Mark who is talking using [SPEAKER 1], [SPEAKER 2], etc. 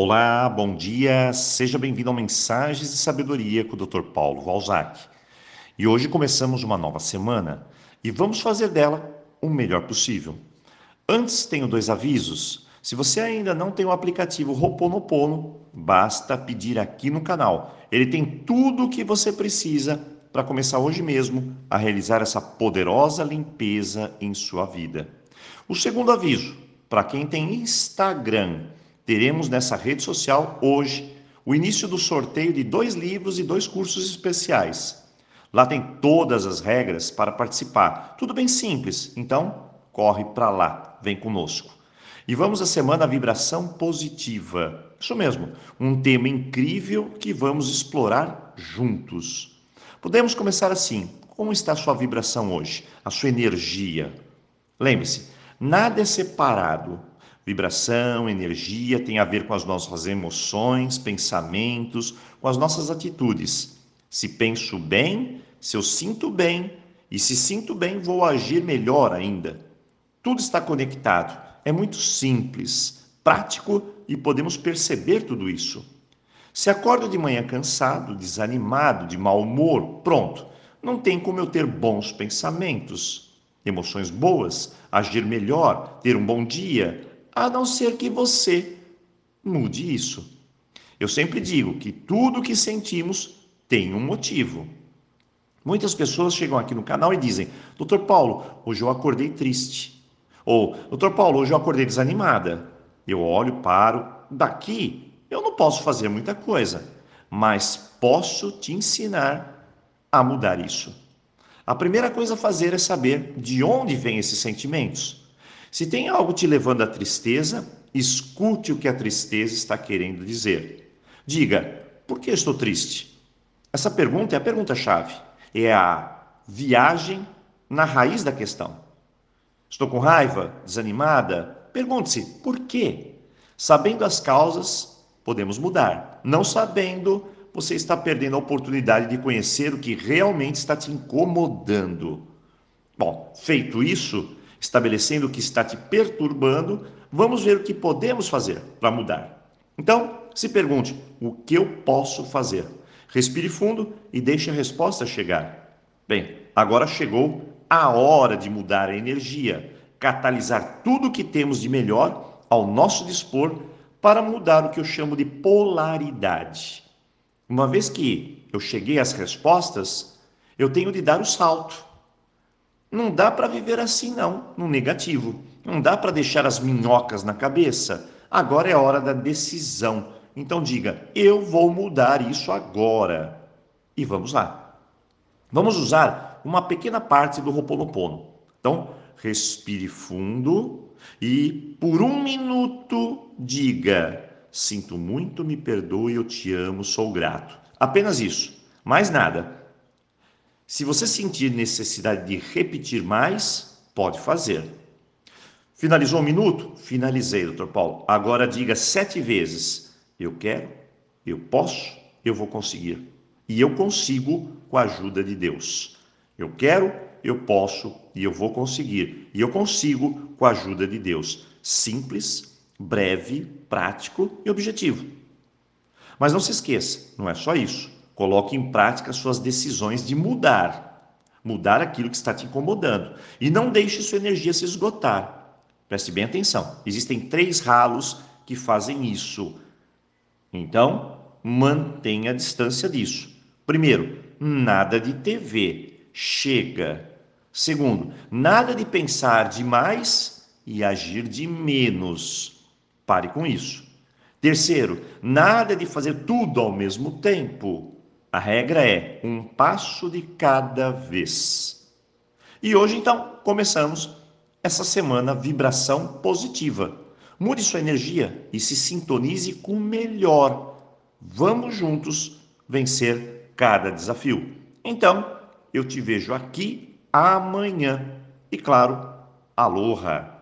[SPEAKER 1] Olá, bom dia, seja bem-vindo ao Mensagens de Sabedoria com o Dr. Paulo Valzac. E hoje começamos uma nova semana e vamos fazer dela o melhor possível. Antes, tenho dois avisos. Se você ainda não tem o aplicativo Roponopono, basta pedir aqui no canal. Ele tem tudo o que você precisa para começar hoje mesmo a realizar essa poderosa limpeza em sua vida. O segundo aviso, para quem tem Instagram, teremos nessa rede social hoje o início do sorteio de dois livros e dois cursos especiais. Lá tem todas as regras para participar. Tudo bem simples, então corre para lá, vem conosco. E vamos à semana vibração positiva. Isso mesmo, um tema incrível que vamos explorar juntos. Podemos começar assim: como está a sua vibração hoje? A sua energia? Lembre-se, nada é separado Vibração, energia tem a ver com as nossas emoções, pensamentos, com as nossas atitudes. Se penso bem, se eu sinto bem, e se sinto bem, vou agir melhor ainda. Tudo está conectado. É muito simples, prático e podemos perceber tudo isso. Se acordo de manhã cansado, desanimado, de mau humor, pronto, não tem como eu ter bons pensamentos, emoções boas, agir melhor, ter um bom dia, a não ser que você mude isso. Eu sempre digo que tudo que sentimos tem um motivo. Muitas pessoas chegam aqui no canal e dizem: Doutor Paulo, hoje eu acordei triste. Ou, Doutor Paulo, hoje eu acordei desanimada. Eu olho, paro. Daqui eu não posso fazer muita coisa, mas posso te ensinar a mudar isso. A primeira coisa a fazer é saber de onde vêm esses sentimentos. Se tem algo te levando à tristeza, escute o que a tristeza está querendo dizer. Diga: por que estou triste? Essa pergunta é a pergunta-chave. É a viagem na raiz da questão. Estou com raiva, desanimada? Pergunte-se: por quê? Sabendo as causas, podemos mudar. Não sabendo, você está perdendo a oportunidade de conhecer o que realmente está te incomodando. Bom, feito isso, estabelecendo o que está te perturbando, vamos ver o que podemos fazer para mudar. Então, se pergunte: o que eu posso fazer? Respire fundo e deixe a resposta chegar. Bem, agora chegou a hora de mudar a energia, catalisar tudo o que temos de melhor ao nosso dispor para mudar o que eu chamo de polaridade. Uma vez que eu cheguei às respostas, eu tenho de dar o salto não dá para viver assim, não, no negativo. Não dá para deixar as minhocas na cabeça. Agora é hora da decisão. Então diga: eu vou mudar isso agora. E vamos lá. Vamos usar uma pequena parte do Ho'oponopono. Então, respire fundo e por um minuto diga: sinto muito, me perdoe, eu te amo, sou grato. Apenas isso. Mais nada. Se você sentir necessidade de repetir mais, pode fazer. Finalizou um minuto? Finalizei, doutor Paulo. Agora diga sete vezes: eu quero, eu posso, eu vou conseguir. E eu consigo com a ajuda de Deus. Eu quero, eu posso e eu vou conseguir. E eu consigo com a ajuda de Deus. Simples, breve, prático e objetivo. Mas não se esqueça, não é só isso. Coloque em prática suas decisões de mudar, mudar aquilo que está te incomodando e não deixe sua energia se esgotar. Preste bem atenção. Existem três ralos que fazem isso. Então, mantenha a distância disso. Primeiro, nada de TV. Chega. Segundo, nada de pensar demais e agir de menos. Pare com isso. Terceiro, nada de fazer tudo ao mesmo tempo. A regra é um passo de cada vez. E hoje, então, começamos essa semana vibração positiva. Mude sua energia e se sintonize com o melhor. Vamos juntos vencer cada desafio. Então, eu te vejo aqui amanhã. E claro, aloha!